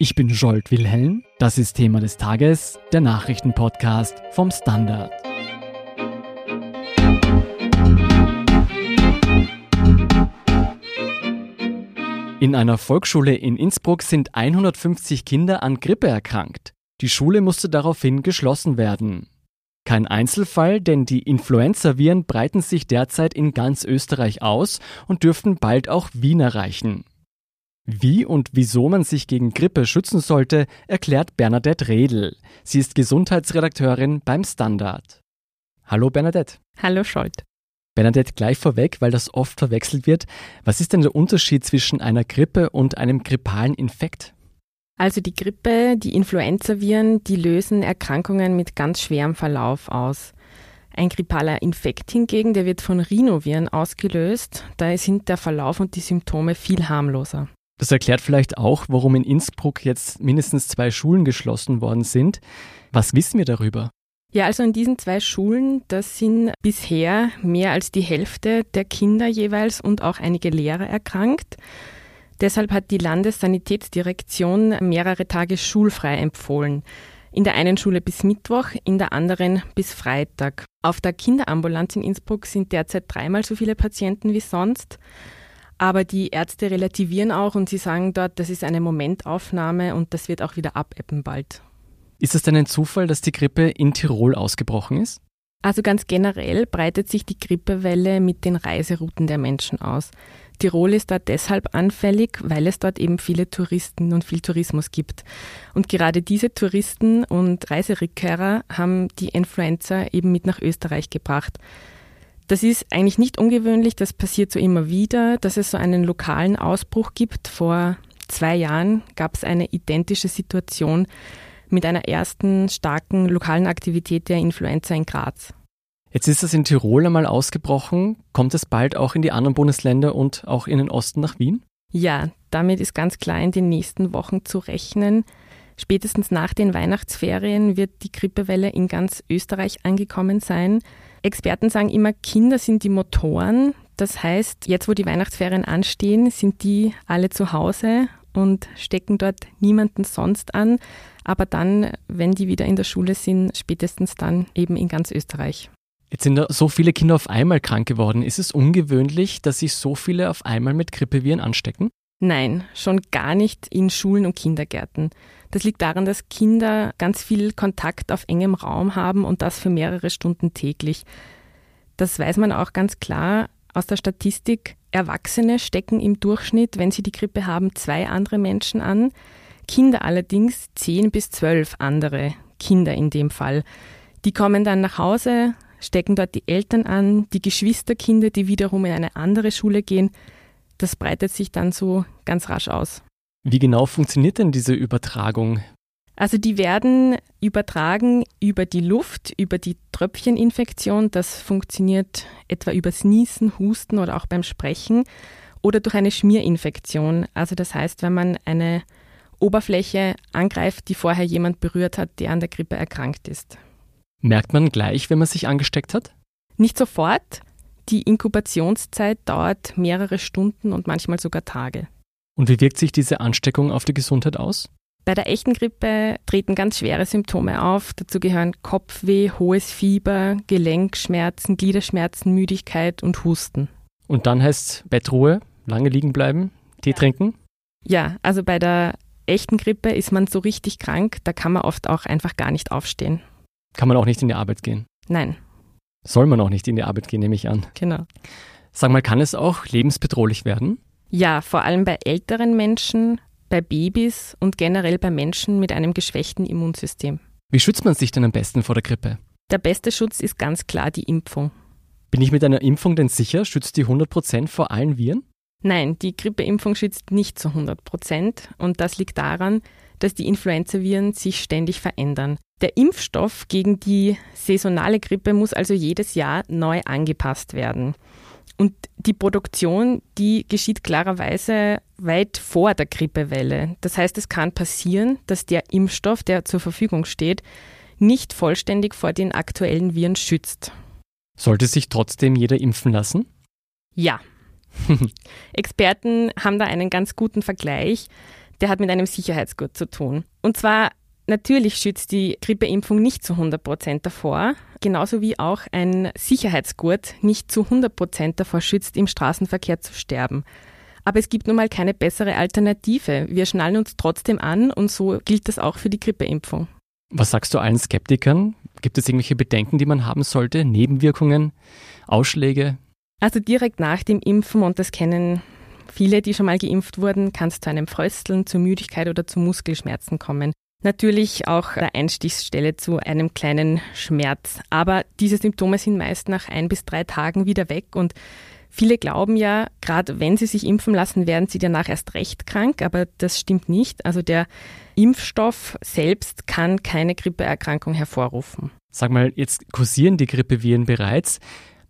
Ich bin Jolt Wilhelm. Das ist Thema des Tages, der Nachrichtenpodcast vom Standard. In einer Volksschule in Innsbruck sind 150 Kinder an Grippe erkrankt. Die Schule musste daraufhin geschlossen werden. Kein Einzelfall, denn die Influenza-Viren breiten sich derzeit in ganz Österreich aus und dürften bald auch Wien erreichen. Wie und wieso man sich gegen Grippe schützen sollte, erklärt Bernadette Redl. Sie ist Gesundheitsredakteurin beim Standard. Hallo Bernadette. Hallo Scholt. Bernadette, gleich vorweg, weil das oft verwechselt wird. Was ist denn der Unterschied zwischen einer Grippe und einem grippalen Infekt? Also die Grippe, die Influenzaviren, die lösen Erkrankungen mit ganz schwerem Verlauf aus. Ein grippaler Infekt hingegen, der wird von Rhinoviren ausgelöst. Da sind der Verlauf und die Symptome viel harmloser. Das erklärt vielleicht auch, warum in Innsbruck jetzt mindestens zwei Schulen geschlossen worden sind. Was wissen wir darüber? Ja, also in diesen zwei Schulen, das sind bisher mehr als die Hälfte der Kinder jeweils und auch einige Lehrer erkrankt. Deshalb hat die Landessanitätsdirektion mehrere Tage schulfrei empfohlen. In der einen Schule bis Mittwoch, in der anderen bis Freitag. Auf der Kinderambulanz in Innsbruck sind derzeit dreimal so viele Patienten wie sonst. Aber die Ärzte relativieren auch und sie sagen dort, das ist eine Momentaufnahme und das wird auch wieder abebben bald. Ist es denn ein Zufall, dass die Grippe in Tirol ausgebrochen ist? Also ganz generell breitet sich die Grippewelle mit den Reiserouten der Menschen aus. Tirol ist dort deshalb anfällig, weil es dort eben viele Touristen und viel Tourismus gibt. Und gerade diese Touristen und Reiserückkehrer haben die Influenza eben mit nach Österreich gebracht. Das ist eigentlich nicht ungewöhnlich, das passiert so immer wieder, dass es so einen lokalen Ausbruch gibt. Vor zwei Jahren gab es eine identische Situation mit einer ersten starken lokalen Aktivität der Influenza in Graz. Jetzt ist es in Tirol einmal ausgebrochen. Kommt es bald auch in die anderen Bundesländer und auch in den Osten nach Wien? Ja, damit ist ganz klar in den nächsten Wochen zu rechnen. Spätestens nach den Weihnachtsferien wird die Grippewelle in ganz Österreich angekommen sein. Experten sagen immer, Kinder sind die Motoren. Das heißt, jetzt wo die Weihnachtsferien anstehen, sind die alle zu Hause und stecken dort niemanden sonst an. Aber dann, wenn die wieder in der Schule sind, spätestens dann eben in ganz Österreich. Jetzt sind so viele Kinder auf einmal krank geworden. Ist es ungewöhnlich, dass sich so viele auf einmal mit Grippeviren anstecken? Nein, schon gar nicht in Schulen und Kindergärten. Das liegt daran, dass Kinder ganz viel Kontakt auf engem Raum haben und das für mehrere Stunden täglich. Das weiß man auch ganz klar aus der Statistik. Erwachsene stecken im Durchschnitt, wenn sie die Grippe haben, zwei andere Menschen an. Kinder allerdings zehn bis zwölf andere Kinder in dem Fall. Die kommen dann nach Hause, stecken dort die Eltern an, die Geschwisterkinder, die wiederum in eine andere Schule gehen. Das breitet sich dann so ganz rasch aus. Wie genau funktioniert denn diese Übertragung? Also die werden übertragen über die Luft, über die Tröpfcheninfektion. Das funktioniert etwa übers Niesen, Husten oder auch beim Sprechen oder durch eine Schmierinfektion. Also das heißt, wenn man eine Oberfläche angreift, die vorher jemand berührt hat, der an der Grippe erkrankt ist. Merkt man gleich, wenn man sich angesteckt hat? Nicht sofort. Die Inkubationszeit dauert mehrere Stunden und manchmal sogar Tage. Und wie wirkt sich diese Ansteckung auf die Gesundheit aus? Bei der echten Grippe treten ganz schwere Symptome auf. Dazu gehören Kopfweh, hohes Fieber, Gelenkschmerzen, Gliederschmerzen, Müdigkeit und Husten. Und dann heißt Bettruhe, lange liegen bleiben, Tee ja. trinken? Ja, also bei der echten Grippe ist man so richtig krank, da kann man oft auch einfach gar nicht aufstehen. Kann man auch nicht in die Arbeit gehen? Nein. Soll man auch nicht in die Arbeit gehen, nehme ich an. Genau. Sag mal, kann es auch lebensbedrohlich werden? Ja, vor allem bei älteren Menschen, bei Babys und generell bei Menschen mit einem geschwächten Immunsystem. Wie schützt man sich denn am besten vor der Grippe? Der beste Schutz ist ganz klar die Impfung. Bin ich mit einer Impfung denn sicher? Schützt die 100% vor allen Viren? Nein, die Grippeimpfung schützt nicht zu 100% und das liegt daran, dass die Influenzaviren sich ständig verändern. Der Impfstoff gegen die saisonale Grippe muss also jedes Jahr neu angepasst werden. Und die Produktion, die geschieht klarerweise weit vor der Grippewelle. Das heißt, es kann passieren, dass der Impfstoff, der zur Verfügung steht, nicht vollständig vor den aktuellen Viren schützt. Sollte sich trotzdem jeder impfen lassen? Ja. Experten haben da einen ganz guten Vergleich. Der hat mit einem Sicherheitsgurt zu tun. Und zwar Natürlich schützt die Grippeimpfung nicht zu 100 Prozent davor, genauso wie auch ein Sicherheitsgurt nicht zu 100 Prozent davor schützt, im Straßenverkehr zu sterben. Aber es gibt nun mal keine bessere Alternative. Wir schnallen uns trotzdem an und so gilt das auch für die Grippeimpfung. Was sagst du allen Skeptikern? Gibt es irgendwelche Bedenken, die man haben sollte? Nebenwirkungen? Ausschläge? Also direkt nach dem Impfen, und das kennen viele, die schon mal geimpft wurden, kann es zu einem Frösteln, zu Müdigkeit oder zu Muskelschmerzen kommen. Natürlich auch der Einstichsstelle zu einem kleinen Schmerz. Aber diese Symptome sind meist nach ein bis drei Tagen wieder weg und Viele glauben ja, gerade wenn sie sich impfen lassen, werden sie danach erst recht krank, aber das stimmt nicht. Also der Impfstoff selbst kann keine Grippeerkrankung hervorrufen. Sag mal, jetzt kursieren die Grippeviren bereits.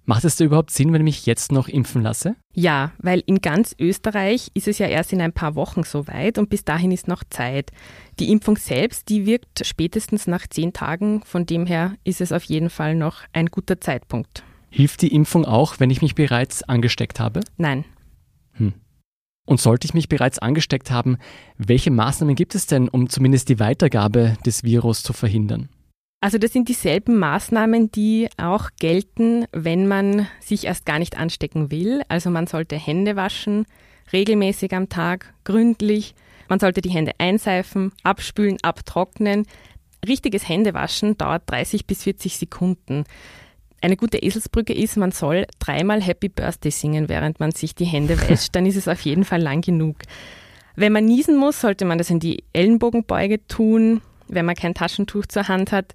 Macht es da überhaupt Sinn, wenn ich mich jetzt noch impfen lasse? Ja, weil in ganz Österreich ist es ja erst in ein paar Wochen soweit und bis dahin ist noch Zeit. Die Impfung selbst, die wirkt spätestens nach zehn Tagen. Von dem her ist es auf jeden Fall noch ein guter Zeitpunkt. Hilft die Impfung auch, wenn ich mich bereits angesteckt habe? Nein. Hm. Und sollte ich mich bereits angesteckt haben, welche Maßnahmen gibt es denn, um zumindest die Weitergabe des Virus zu verhindern? Also das sind dieselben Maßnahmen, die auch gelten, wenn man sich erst gar nicht anstecken will. Also man sollte Hände waschen, regelmäßig am Tag, gründlich. Man sollte die Hände einseifen, abspülen, abtrocknen. Richtiges Händewaschen dauert 30 bis 40 Sekunden. Eine gute Eselsbrücke ist, man soll dreimal Happy Birthday singen, während man sich die Hände wäscht. Dann ist es auf jeden Fall lang genug. Wenn man niesen muss, sollte man das in die Ellenbogenbeuge tun wenn man kein Taschentuch zur Hand hat.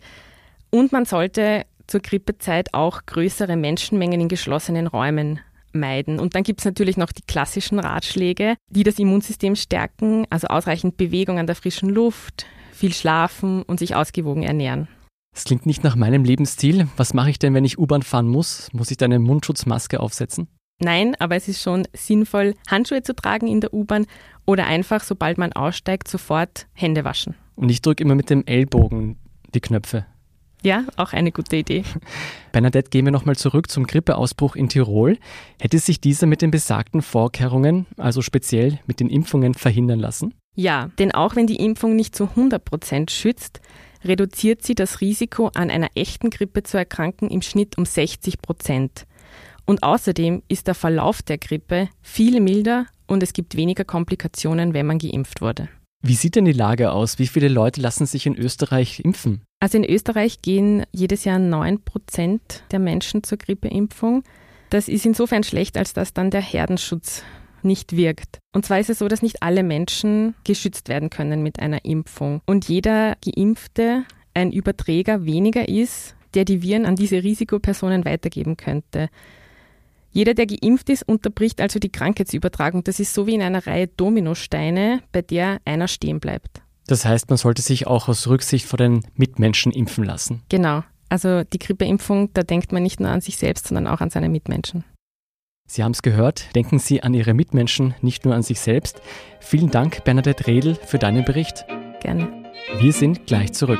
Und man sollte zur Grippezeit auch größere Menschenmengen in geschlossenen Räumen meiden. Und dann gibt es natürlich noch die klassischen Ratschläge, die das Immunsystem stärken, also ausreichend Bewegung an der frischen Luft, viel schlafen und sich ausgewogen ernähren. Das klingt nicht nach meinem Lebensstil. Was mache ich denn, wenn ich U-Bahn fahren muss? Muss ich da eine Mundschutzmaske aufsetzen? Nein, aber es ist schon sinnvoll, Handschuhe zu tragen in der U-Bahn oder einfach, sobald man aussteigt, sofort Hände waschen. Und ich drücke immer mit dem Ellbogen die Knöpfe. Ja, auch eine gute Idee. Bernadette, gehen wir nochmal zurück zum Grippeausbruch in Tirol. Hätte sich dieser mit den besagten Vorkehrungen, also speziell mit den Impfungen, verhindern lassen? Ja, denn auch wenn die Impfung nicht zu 100 Prozent schützt, reduziert sie das Risiko, an einer echten Grippe zu erkranken, im Schnitt um 60 Prozent. Und außerdem ist der Verlauf der Grippe viel milder und es gibt weniger Komplikationen, wenn man geimpft wurde. Wie sieht denn die Lage aus? Wie viele Leute lassen sich in Österreich impfen? Also in Österreich gehen jedes Jahr 9 Prozent der Menschen zur Grippeimpfung. Das ist insofern schlecht, als dass dann der Herdenschutz nicht wirkt. Und zwar ist es so, dass nicht alle Menschen geschützt werden können mit einer Impfung. Und jeder Geimpfte ein Überträger weniger ist, der die Viren an diese Risikopersonen weitergeben könnte. Jeder, der geimpft ist, unterbricht also die Krankheitsübertragung. Das ist so wie in einer Reihe Dominosteine, bei der einer stehen bleibt. Das heißt, man sollte sich auch aus Rücksicht vor den Mitmenschen impfen lassen. Genau. Also die Grippeimpfung, da denkt man nicht nur an sich selbst, sondern auch an seine Mitmenschen. Sie haben es gehört, denken Sie an Ihre Mitmenschen, nicht nur an sich selbst. Vielen Dank, Bernadette Redl, für deinen Bericht. Gerne. Wir sind gleich zurück.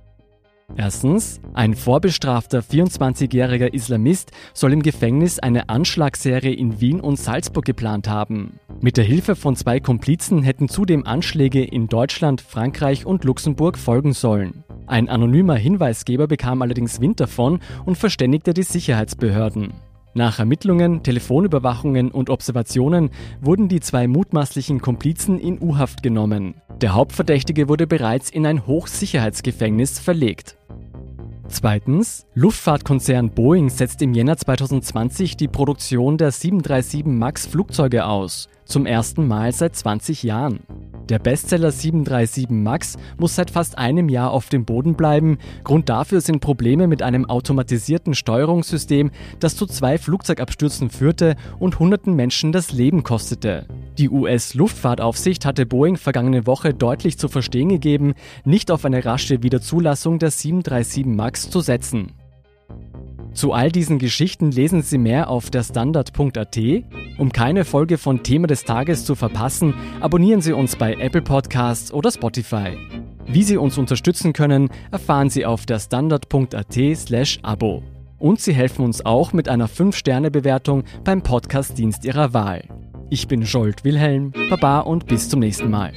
Erstens, ein vorbestrafter 24-jähriger Islamist soll im Gefängnis eine Anschlagsserie in Wien und Salzburg geplant haben. Mit der Hilfe von zwei Komplizen hätten zudem Anschläge in Deutschland, Frankreich und Luxemburg folgen sollen. Ein anonymer Hinweisgeber bekam allerdings Wind davon und verständigte die Sicherheitsbehörden. Nach Ermittlungen, Telefonüberwachungen und Observationen wurden die zwei mutmaßlichen Komplizen in U-Haft genommen. Der Hauptverdächtige wurde bereits in ein Hochsicherheitsgefängnis verlegt. Zweitens, Luftfahrtkonzern Boeing setzt im Jänner 2020 die Produktion der 737 MAX Flugzeuge aus, zum ersten Mal seit 20 Jahren. Der Bestseller 737 MAX muss seit fast einem Jahr auf dem Boden bleiben. Grund dafür sind Probleme mit einem automatisierten Steuerungssystem, das zu zwei Flugzeugabstürzen führte und hunderten Menschen das Leben kostete. Die US-Luftfahrtaufsicht hatte Boeing vergangene Woche deutlich zu verstehen gegeben, nicht auf eine rasche Wiederzulassung der 737 MAX zu setzen. Zu all diesen Geschichten lesen Sie mehr auf der Standard.at. Um keine Folge von Thema des Tages zu verpassen, abonnieren Sie uns bei Apple Podcasts oder Spotify. Wie Sie uns unterstützen können, erfahren Sie auf der Standard.at/slash Abo. Und Sie helfen uns auch mit einer 5-Sterne-Bewertung beim Podcast-Dienst Ihrer Wahl. Ich bin Scholt Wilhelm, Baba und bis zum nächsten Mal.